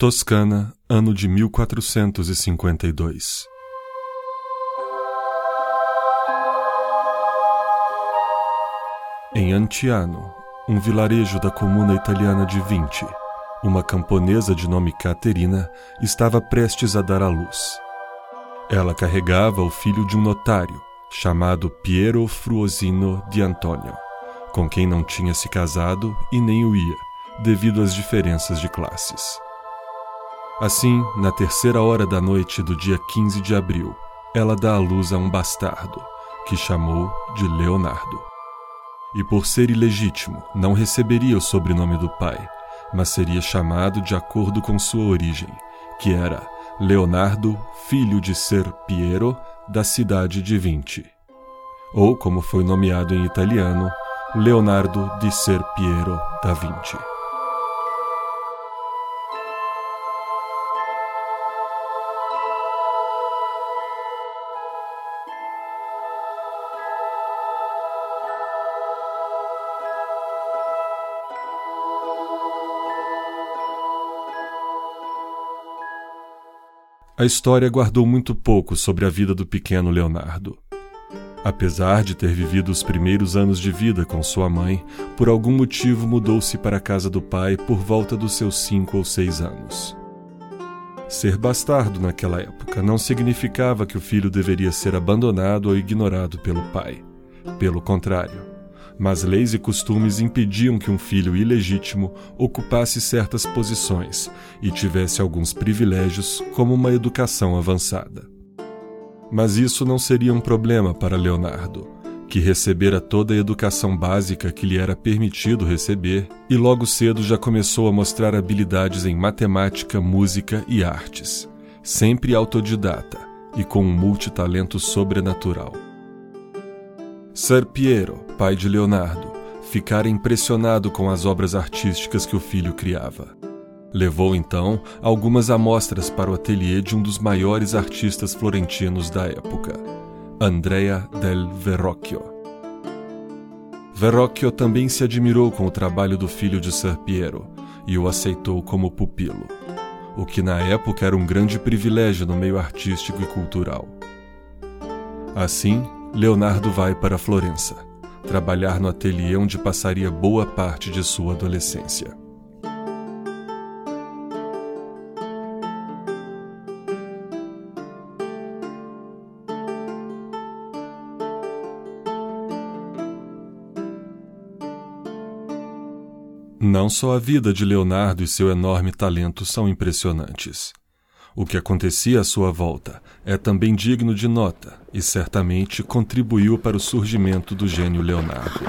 Toscana, ano de 1452. Em Antiano, um vilarejo da comuna italiana de Vinci, uma camponesa de nome Caterina estava prestes a dar à luz. Ela carregava o filho de um notário, chamado Piero Fruosino di Antonio, com quem não tinha se casado e nem o ia, devido às diferenças de classes. Assim, na terceira hora da noite do dia 15 de abril, ela dá à luz a um bastardo, que chamou de Leonardo. E por ser ilegítimo, não receberia o sobrenome do pai, mas seria chamado de acordo com sua origem, que era Leonardo, filho de Ser Piero, da cidade de Vinci. Ou, como foi nomeado em italiano, Leonardo di Ser Piero da Vinci. A história guardou muito pouco sobre a vida do pequeno Leonardo. Apesar de ter vivido os primeiros anos de vida com sua mãe, por algum motivo mudou-se para a casa do pai por volta dos seus cinco ou seis anos. Ser bastardo naquela época não significava que o filho deveria ser abandonado ou ignorado pelo pai. Pelo contrário, mas leis e costumes impediam que um filho ilegítimo ocupasse certas posições e tivesse alguns privilégios, como uma educação avançada. Mas isso não seria um problema para Leonardo, que recebera toda a educação básica que lhe era permitido receber e logo cedo já começou a mostrar habilidades em matemática, música e artes, sempre autodidata e com um multitalento sobrenatural. Sir Piero, pai de Leonardo, ficara impressionado com as obras artísticas que o filho criava. Levou então algumas amostras para o ateliê de um dos maiores artistas florentinos da época, Andrea del Verrocchio. Verrocchio também se admirou com o trabalho do filho de Sir Piero e o aceitou como pupilo, o que na época era um grande privilégio no meio artístico e cultural. Assim, Leonardo vai para Florença, trabalhar no ateliê onde passaria boa parte de sua adolescência. Não só a vida de Leonardo e seu enorme talento são impressionantes. O que acontecia à sua volta é também digno de nota e certamente contribuiu para o surgimento do gênio Leonardo.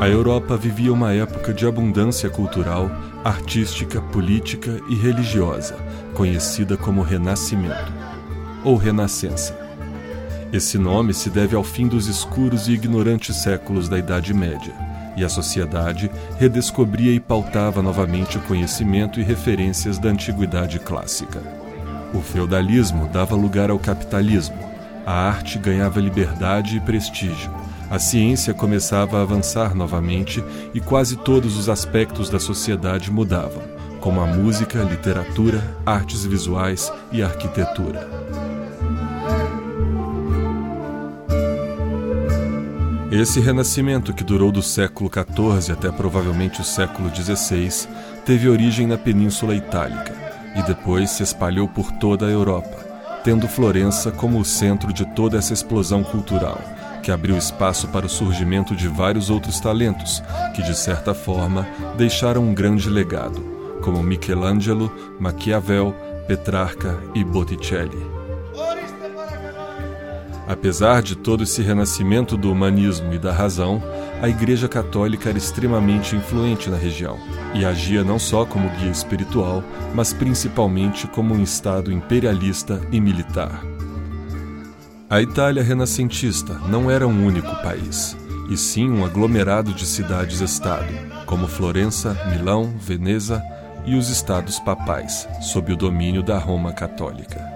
A Europa vivia uma época de abundância cultural, artística, política e religiosa, conhecida como Renascimento ou Renascença. Esse nome se deve ao fim dos escuros e ignorantes séculos da Idade Média e a sociedade redescobria e pautava novamente o conhecimento e referências da antiguidade clássica. O feudalismo dava lugar ao capitalismo, a arte ganhava liberdade e prestígio, a ciência começava a avançar novamente e quase todos os aspectos da sociedade mudavam, como a música, literatura, artes visuais e arquitetura. Esse renascimento, que durou do século XIV até provavelmente o século XVI, teve origem na Península Itálica e depois se espalhou por toda a Europa, tendo Florença como o centro de toda essa explosão cultural, que abriu espaço para o surgimento de vários outros talentos que, de certa forma, deixaram um grande legado, como Michelangelo, Maquiavel, Petrarca e Botticelli. Apesar de todo esse renascimento do humanismo e da razão, a Igreja Católica era extremamente influente na região e agia não só como guia espiritual, mas principalmente como um Estado imperialista e militar. A Itália renascentista não era um único país, e sim um aglomerado de cidades-estado, como Florença, Milão, Veneza e os estados papais, sob o domínio da Roma Católica.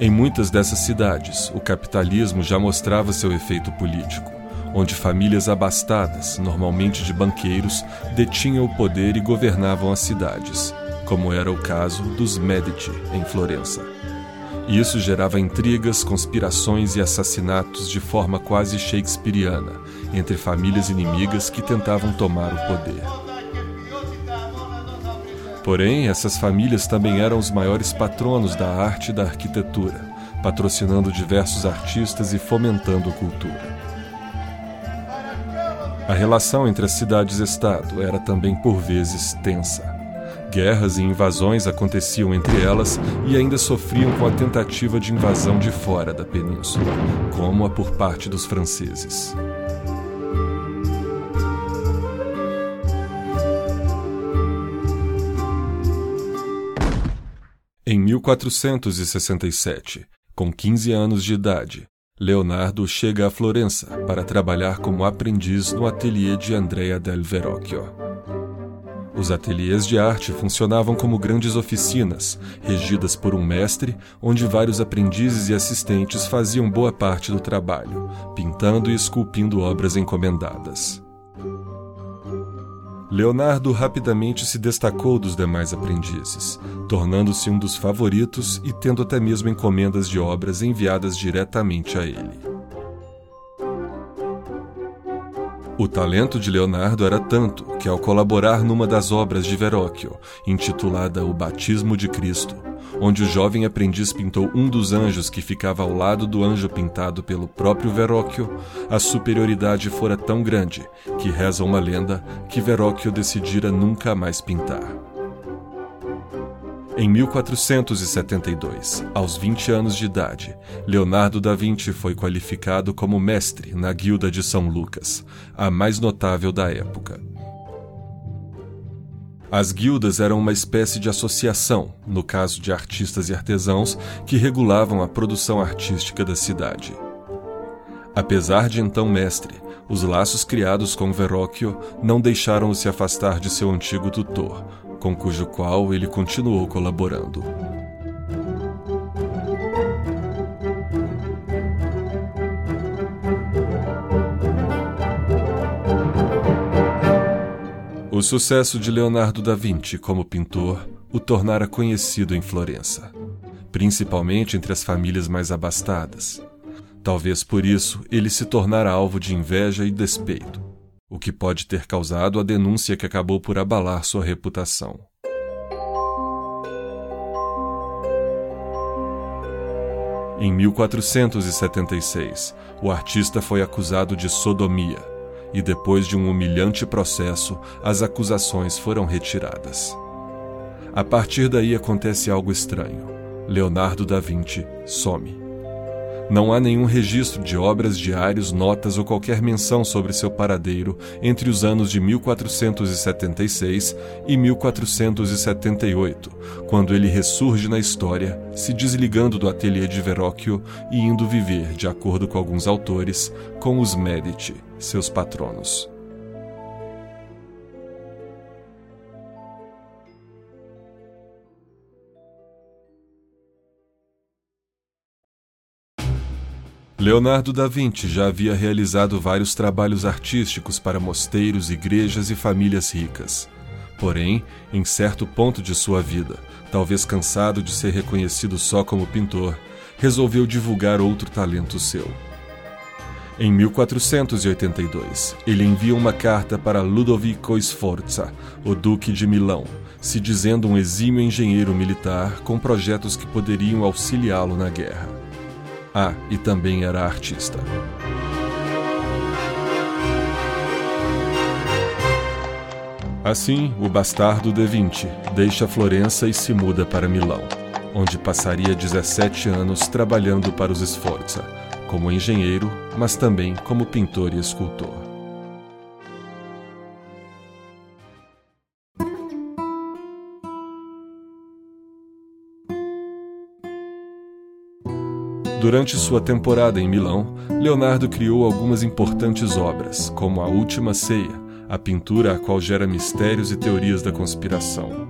Em muitas dessas cidades, o capitalismo já mostrava seu efeito político, onde famílias abastadas, normalmente de banqueiros, detinham o poder e governavam as cidades, como era o caso dos Medici em Florença. Isso gerava intrigas, conspirações e assassinatos de forma quase shakespeariana entre famílias inimigas que tentavam tomar o poder. Porém, essas famílias também eram os maiores patronos da arte e da arquitetura, patrocinando diversos artistas e fomentando a cultura. A relação entre as cidades-estado era também por vezes tensa. Guerras e invasões aconteciam entre elas e ainda sofriam com a tentativa de invasão de fora da península, como a por parte dos franceses. 1467, com 15 anos de idade, Leonardo chega a Florença para trabalhar como aprendiz no ateliê de Andrea del Verrocchio. Os ateliês de arte funcionavam como grandes oficinas, regidas por um mestre, onde vários aprendizes e assistentes faziam boa parte do trabalho, pintando e esculpindo obras encomendadas. Leonardo rapidamente se destacou dos demais aprendizes, tornando-se um dos favoritos e tendo até mesmo encomendas de obras enviadas diretamente a ele. O talento de Leonardo era tanto que, ao colaborar numa das obras de Verrocchio, intitulada O Batismo de Cristo, onde o jovem aprendiz pintou um dos anjos que ficava ao lado do anjo pintado pelo próprio Verrocchio, a superioridade fora tão grande que reza uma lenda que Verrocchio decidira nunca mais pintar. Em 1472, aos 20 anos de idade, Leonardo da Vinci foi qualificado como mestre na Guilda de São Lucas, a mais notável da época. As guildas eram uma espécie de associação, no caso de artistas e artesãos, que regulavam a produção artística da cidade. Apesar de então mestre, os laços criados com Verrocchio não deixaram-o se afastar de seu antigo tutor, com cujo qual ele continuou colaborando. O sucesso de Leonardo da Vinci como pintor o tornara conhecido em Florença, principalmente entre as famílias mais abastadas. Talvez por isso ele se tornara alvo de inveja e despeito o que pode ter causado a denúncia que acabou por abalar sua reputação. Em 1476, o artista foi acusado de sodomia e, depois de um humilhante processo, as acusações foram retiradas. A partir daí acontece algo estranho. Leonardo da Vinci some. Não há nenhum registro de obras, diários, notas ou qualquer menção sobre seu paradeiro entre os anos de 1476 e 1478, quando ele ressurge na história, se desligando do ateliê de Verrocchio e indo viver, de acordo com alguns autores, com os Medici, seus patronos. Leonardo da Vinci já havia realizado vários trabalhos artísticos para mosteiros, igrejas e famílias ricas. Porém, em certo ponto de sua vida, talvez cansado de ser reconhecido só como pintor, resolveu divulgar outro talento seu. Em 1482, ele envia uma carta para Ludovico Sforza, o Duque de Milão, se dizendo um exímio engenheiro militar com projetos que poderiam auxiliá-lo na guerra. Ah, e também era artista. Assim, o bastardo De Vinci deixa Florença e se muda para Milão, onde passaria 17 anos trabalhando para os Sforza, como engenheiro, mas também como pintor e escultor. Durante sua temporada em Milão, Leonardo criou algumas importantes obras, como A Última Ceia, a pintura a qual gera mistérios e teorias da conspiração.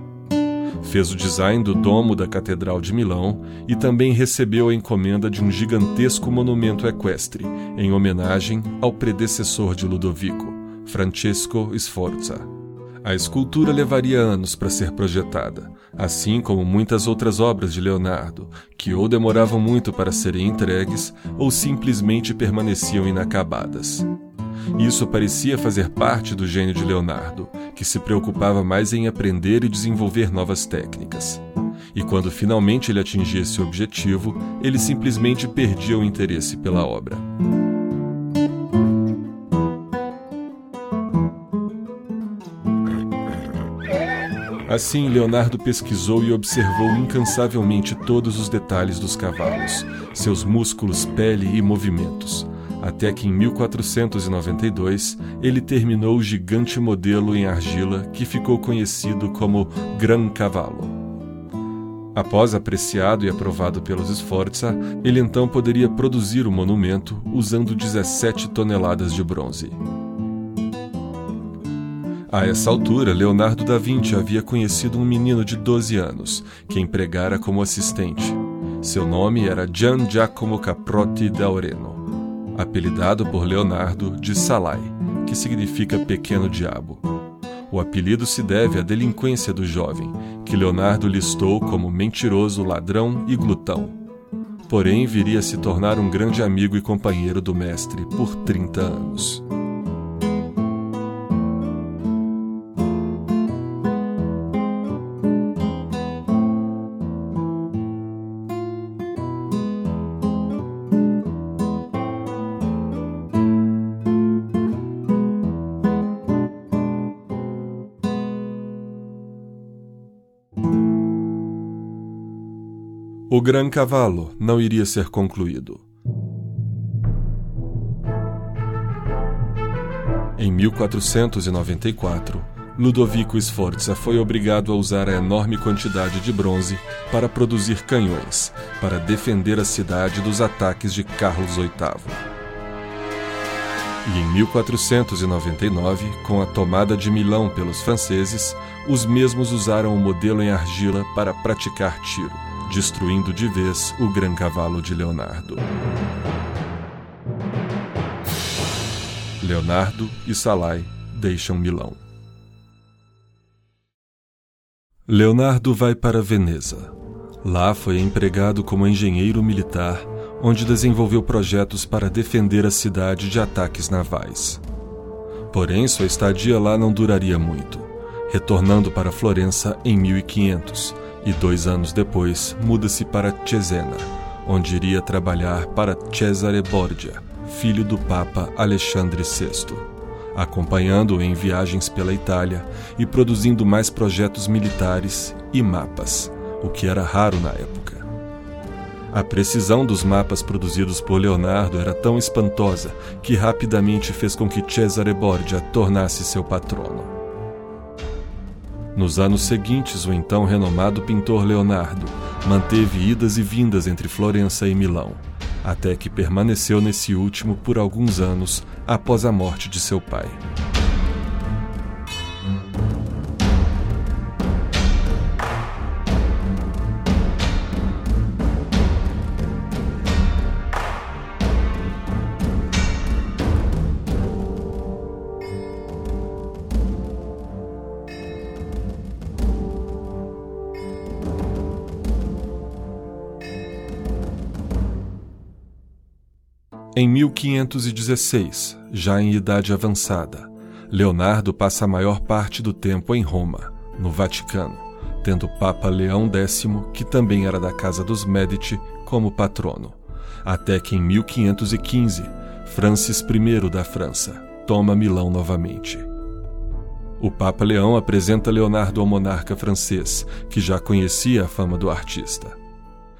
Fez o design do domo da Catedral de Milão e também recebeu a encomenda de um gigantesco monumento equestre, em homenagem ao predecessor de Ludovico, Francesco Sforza. A escultura levaria anos para ser projetada, assim como muitas outras obras de Leonardo, que ou demoravam muito para serem entregues ou simplesmente permaneciam inacabadas. Isso parecia fazer parte do gênio de Leonardo, que se preocupava mais em aprender e desenvolver novas técnicas. E quando finalmente ele atingia esse objetivo, ele simplesmente perdia o interesse pela obra. Assim, Leonardo pesquisou e observou incansavelmente todos os detalhes dos cavalos, seus músculos, pele e movimentos, até que em 1492 ele terminou o gigante modelo em argila que ficou conhecido como Gran Cavallo. Após apreciado e aprovado pelos Sforza, ele então poderia produzir o monumento usando 17 toneladas de bronze. A essa altura, Leonardo da Vinci havia conhecido um menino de 12 anos, que empregara como assistente. Seu nome era Gian Giacomo Caprotti d'Aureno, apelidado por Leonardo de Salai, que significa pequeno diabo. O apelido se deve à delinquência do jovem, que Leonardo listou como mentiroso, ladrão e glutão. Porém, viria a se tornar um grande amigo e companheiro do mestre por 30 anos. O Gran Cavalo não iria ser concluído. Em 1494, Ludovico Sforza foi obrigado a usar a enorme quantidade de bronze para produzir canhões, para defender a cidade dos ataques de Carlos VIII. E em 1499, com a tomada de Milão pelos franceses, os mesmos usaram o modelo em argila para praticar tiro destruindo de vez o Gran Cavalo de Leonardo. Leonardo e Salai deixam Milão. Leonardo vai para Veneza. Lá foi empregado como engenheiro militar, onde desenvolveu projetos para defender a cidade de ataques navais. Porém, sua estadia lá não duraria muito, retornando para Florença em 1500, e dois anos depois muda-se para Cesena, onde iria trabalhar para Cesare Borgia, filho do Papa Alexandre VI, acompanhando-o em viagens pela Itália e produzindo mais projetos militares e mapas, o que era raro na época. A precisão dos mapas produzidos por Leonardo era tão espantosa que rapidamente fez com que Cesare Borgia tornasse seu patrono. Nos anos seguintes, o então renomado pintor Leonardo manteve idas e vindas entre Florença e Milão, até que permaneceu nesse último por alguns anos após a morte de seu pai. Em 1516, já em idade avançada, Leonardo passa a maior parte do tempo em Roma, no Vaticano, tendo o Papa Leão X, que também era da casa dos Medici, como patrono, até que em 1515, Francis I da França toma Milão novamente. O Papa Leão apresenta Leonardo ao monarca francês, que já conhecia a fama do artista.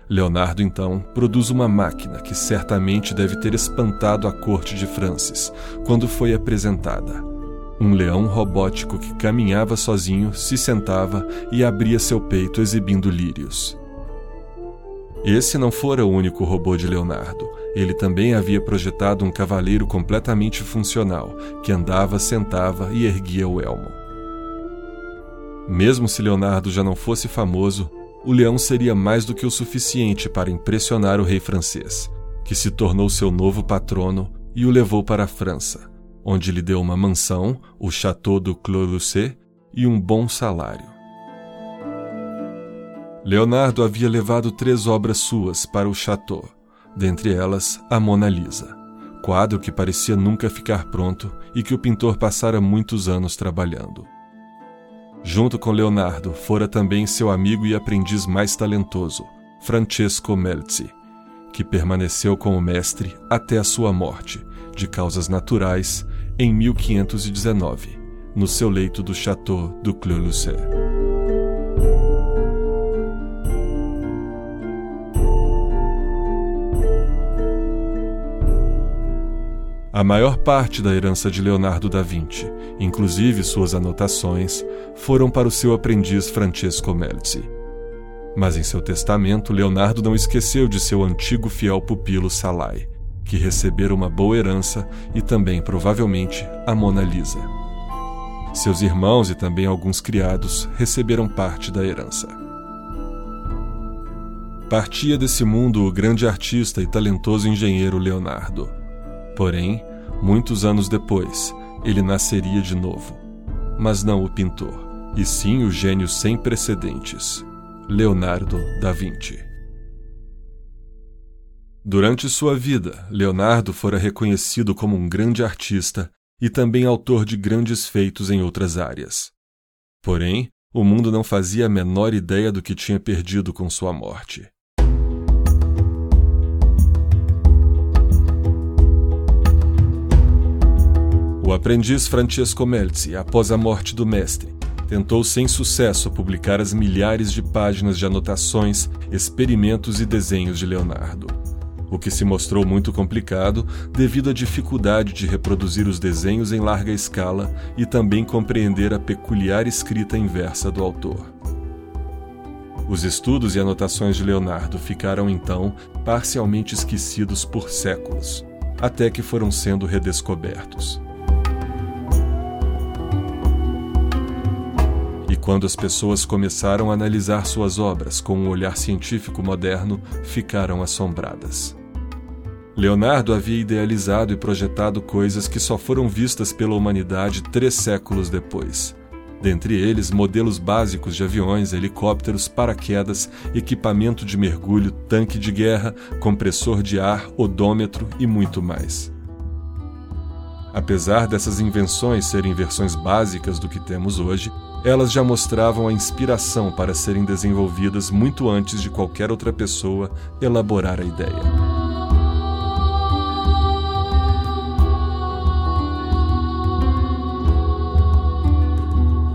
Leonardo, então, produz uma máquina que certamente deve ter espantado a corte de Francis quando foi apresentada. Um leão robótico que caminhava sozinho, se sentava e abria seu peito exibindo lírios. Esse não fora o único robô de Leonardo. Ele também havia projetado um cavaleiro completamente funcional, que andava, sentava e erguia o elmo. Mesmo se Leonardo já não fosse famoso, o leão seria mais do que o suficiente para impressionar o rei francês, que se tornou seu novo patrono e o levou para a França, onde lhe deu uma mansão, o Château do Clos-Lucé, e um bom salário. Leonardo havia levado três obras suas para o Château, dentre elas a Mona Lisa, quadro que parecia nunca ficar pronto e que o pintor passara muitos anos trabalhando. Junto com Leonardo, fora também seu amigo e aprendiz mais talentoso, Francesco Melzi, que permaneceu com o mestre até a sua morte, de causas naturais, em 1519, no seu leito do Château do Clos-Lucé. A maior parte da herança de Leonardo da Vinci, inclusive suas anotações, foram para o seu aprendiz Francesco Melzi. Mas em seu testamento, Leonardo não esqueceu de seu antigo fiel pupilo Salai, que recebera uma boa herança e também, provavelmente, a Mona Lisa. Seus irmãos e também alguns criados receberam parte da herança. Partia desse mundo o grande artista e talentoso engenheiro Leonardo Porém, muitos anos depois, ele nasceria de novo. Mas não o pintor, e sim o gênio sem precedentes, Leonardo da Vinci. Durante sua vida, Leonardo fora reconhecido como um grande artista e também autor de grandes feitos em outras áreas. Porém, o mundo não fazia a menor ideia do que tinha perdido com sua morte. O aprendiz Francesco Melzi, após a morte do mestre, tentou sem sucesso publicar as milhares de páginas de anotações, experimentos e desenhos de Leonardo. O que se mostrou muito complicado devido à dificuldade de reproduzir os desenhos em larga escala e também compreender a peculiar escrita inversa do autor. Os estudos e anotações de Leonardo ficaram então parcialmente esquecidos por séculos, até que foram sendo redescobertos. Quando as pessoas começaram a analisar suas obras com um olhar científico moderno, ficaram assombradas. Leonardo havia idealizado e projetado coisas que só foram vistas pela humanidade três séculos depois. Dentre eles, modelos básicos de aviões, helicópteros, paraquedas, equipamento de mergulho, tanque de guerra, compressor de ar, odômetro e muito mais. Apesar dessas invenções serem versões básicas do que temos hoje, elas já mostravam a inspiração para serem desenvolvidas muito antes de qualquer outra pessoa elaborar a ideia.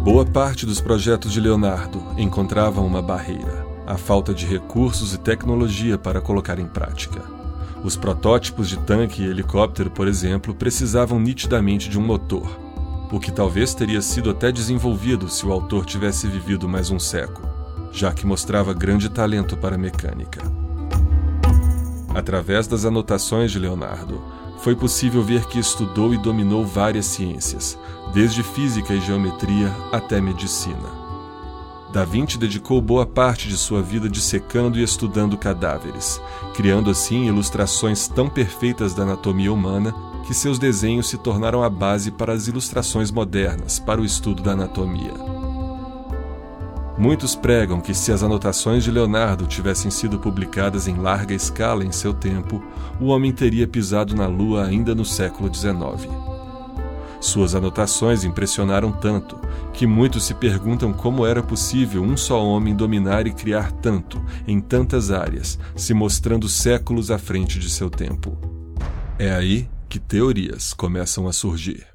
Boa parte dos projetos de Leonardo encontravam uma barreira: a falta de recursos e tecnologia para colocar em prática. Os protótipos de tanque e helicóptero, por exemplo, precisavam nitidamente de um motor, o que talvez teria sido até desenvolvido se o autor tivesse vivido mais um século, já que mostrava grande talento para a mecânica. Através das anotações de Leonardo, foi possível ver que estudou e dominou várias ciências, desde física e geometria até medicina. Da Vinci dedicou boa parte de sua vida dissecando e estudando cadáveres, criando assim ilustrações tão perfeitas da anatomia humana que seus desenhos se tornaram a base para as ilustrações modernas para o estudo da anatomia. Muitos pregam que se as anotações de Leonardo tivessem sido publicadas em larga escala em seu tempo, o homem teria pisado na Lua ainda no século XIX. Suas anotações impressionaram tanto que muitos se perguntam como era possível um só homem dominar e criar tanto em tantas áreas, se mostrando séculos à frente de seu tempo. É aí que teorias começam a surgir.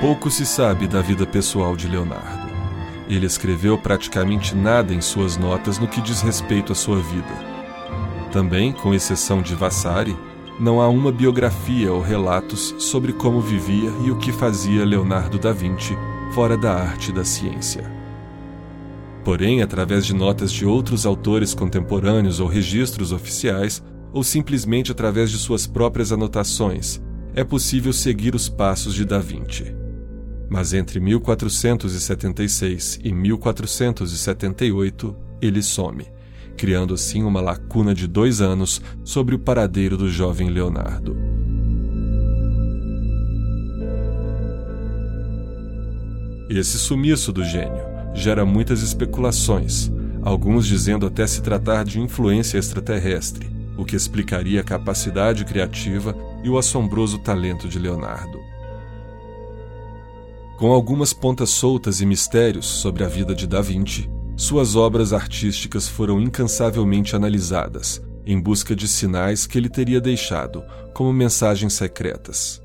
Pouco se sabe da vida pessoal de Leonardo. Ele escreveu praticamente nada em suas notas no que diz respeito à sua vida. Também, com exceção de Vassari, não há uma biografia ou relatos sobre como vivia e o que fazia Leonardo da Vinci fora da arte e da ciência. Porém, através de notas de outros autores contemporâneos ou registros oficiais, ou simplesmente através de suas próprias anotações, é possível seguir os passos de Da Vinci. Mas entre 1476 e 1478, ele some, criando assim uma lacuna de dois anos sobre o paradeiro do jovem Leonardo. Esse sumiço do gênio gera muitas especulações, alguns dizendo até se tratar de influência extraterrestre, o que explicaria a capacidade criativa e o assombroso talento de Leonardo. Com algumas pontas soltas e mistérios sobre a vida de Da Vinci, suas obras artísticas foram incansavelmente analisadas, em busca de sinais que ele teria deixado como mensagens secretas.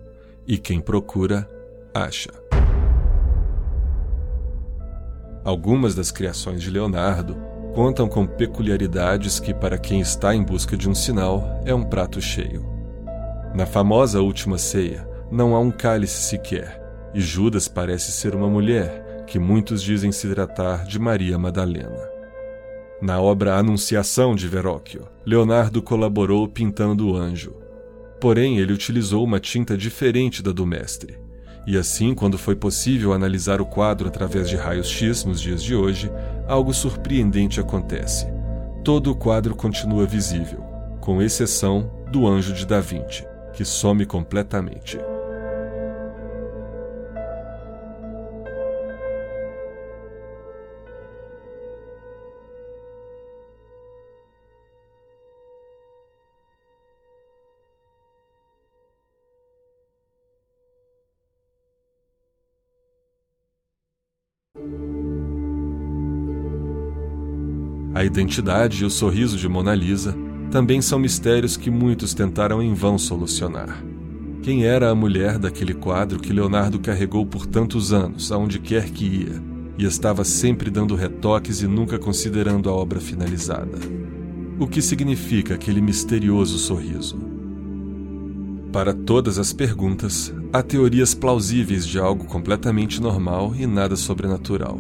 E quem procura, acha. Algumas das criações de Leonardo contam com peculiaridades que, para quem está em busca de um sinal, é um prato cheio. Na famosa Última Ceia, não há um cálice sequer, e Judas parece ser uma mulher, que muitos dizem se tratar de Maria Madalena. Na obra Anunciação de Verrocchio, Leonardo colaborou pintando o anjo. Porém, ele utilizou uma tinta diferente da do mestre. E assim, quando foi possível analisar o quadro através de raios-x nos dias de hoje, algo surpreendente acontece. Todo o quadro continua visível, com exceção do anjo de Da Vinci, que some completamente. A identidade e o sorriso de Mona Lisa também são mistérios que muitos tentaram em vão solucionar. Quem era a mulher daquele quadro que Leonardo carregou por tantos anos, aonde quer que ia, e estava sempre dando retoques e nunca considerando a obra finalizada? O que significa aquele misterioso sorriso? Para todas as perguntas, há teorias plausíveis de algo completamente normal e nada sobrenatural.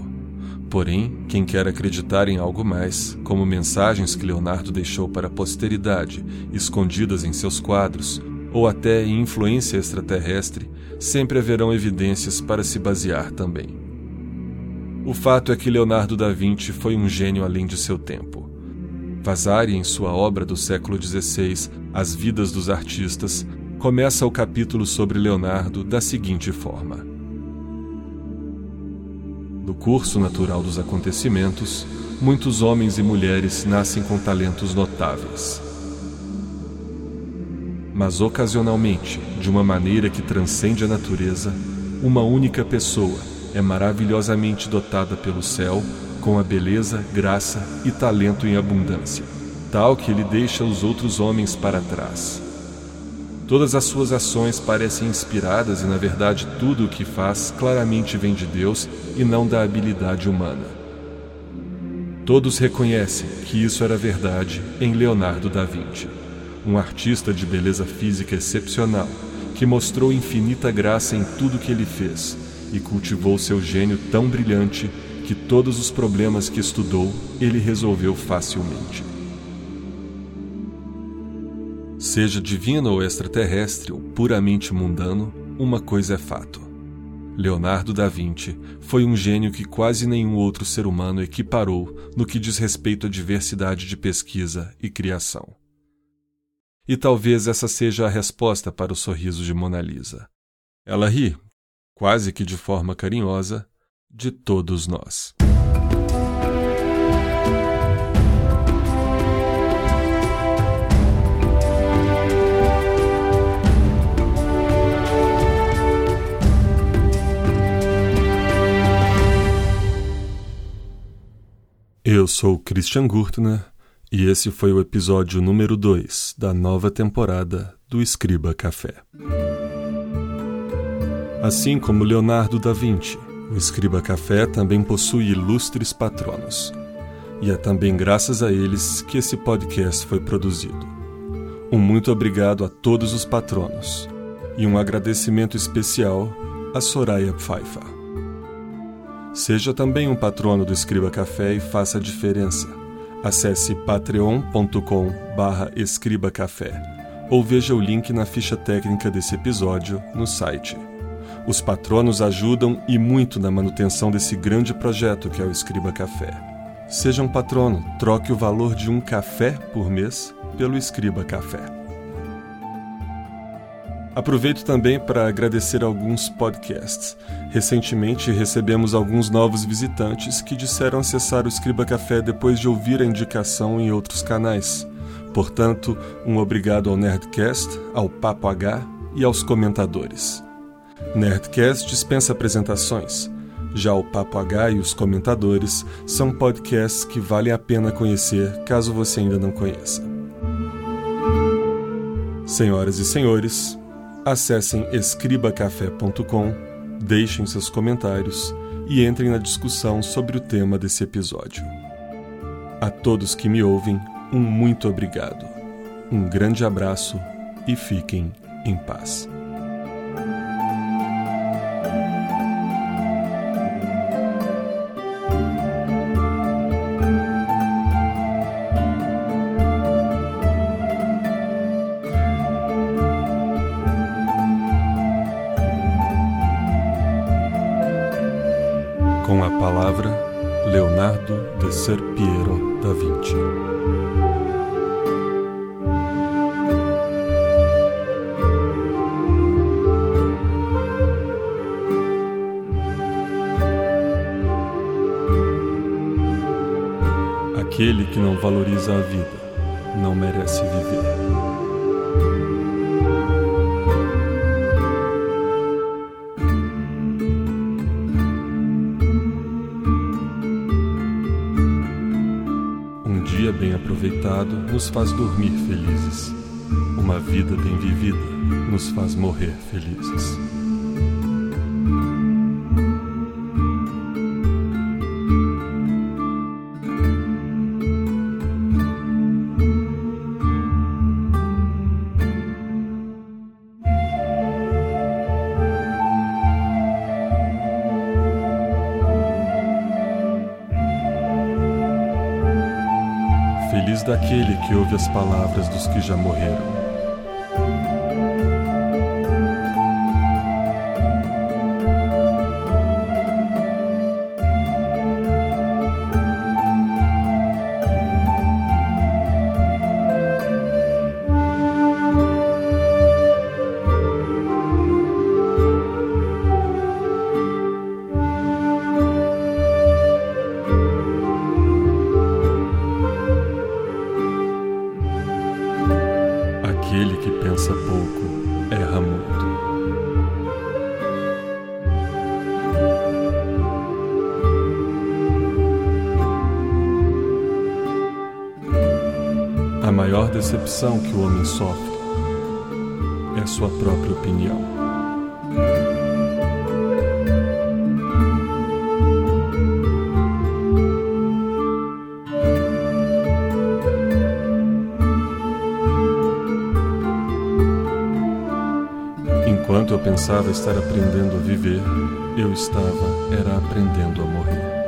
Porém, quem quer acreditar em algo mais, como mensagens que Leonardo deixou para a posteridade, escondidas em seus quadros, ou até em influência extraterrestre, sempre haverão evidências para se basear também. O fato é que Leonardo da Vinci foi um gênio além de seu tempo. Vasari, em sua obra do século XVI, As Vidas dos Artistas, começa o capítulo sobre Leonardo da seguinte forma no curso natural dos acontecimentos, muitos homens e mulheres nascem com talentos notáveis. Mas ocasionalmente, de uma maneira que transcende a natureza, uma única pessoa é maravilhosamente dotada pelo céu com a beleza, graça e talento em abundância, tal que ele deixa os outros homens para trás. Todas as suas ações parecem inspiradas e, na verdade, tudo o que faz claramente vem de Deus e não da habilidade humana. Todos reconhecem que isso era verdade em Leonardo da Vinci, um artista de beleza física excepcional que mostrou infinita graça em tudo que ele fez e cultivou seu gênio tão brilhante que todos os problemas que estudou ele resolveu facilmente. Seja divino ou extraterrestre ou puramente mundano, uma coisa é fato. Leonardo da Vinci foi um gênio que quase nenhum outro ser humano equiparou no que diz respeito à diversidade de pesquisa e criação. E talvez essa seja a resposta para o sorriso de Mona Lisa. Ela ri, quase que de forma carinhosa, de todos nós. Eu sou Christian Gurtner e esse foi o episódio número 2 da nova temporada do Escriba Café. Assim como Leonardo da Vinci, o Escriba Café também possui ilustres patronos. E é também graças a eles que esse podcast foi produzido. Um muito obrigado a todos os patronos e um agradecimento especial a Soraya Pfeiffer. Seja também um patrono do Escriba Café e faça a diferença. Acesse patreon.com barra escribacafé ou veja o link na ficha técnica desse episódio no site. Os patronos ajudam e muito na manutenção desse grande projeto que é o Escriba Café. Seja um patrono, troque o valor de um café por mês pelo Escriba Café. Aproveito também para agradecer alguns podcasts. Recentemente recebemos alguns novos visitantes que disseram acessar o Escriba Café depois de ouvir a indicação em outros canais. Portanto, um obrigado ao Nerdcast, ao Papo H e aos comentadores. Nerdcast dispensa apresentações. Já o Papo H e os comentadores são podcasts que valem a pena conhecer caso você ainda não conheça. Senhoras e senhores, Acessem escribacafé.com, deixem seus comentários e entrem na discussão sobre o tema desse episódio. A todos que me ouvem, um muito obrigado. Um grande abraço e fiquem em paz. Aquele que não valoriza a vida não merece viver. dia bem aproveitado nos faz dormir felizes. Uma vida bem vivida nos faz morrer felizes. Feliz daquele que ouve as palavras dos que já morreram. Decepção que o homem sofre é sua própria opinião. Enquanto eu pensava estar aprendendo a viver, eu estava era aprendendo a morrer.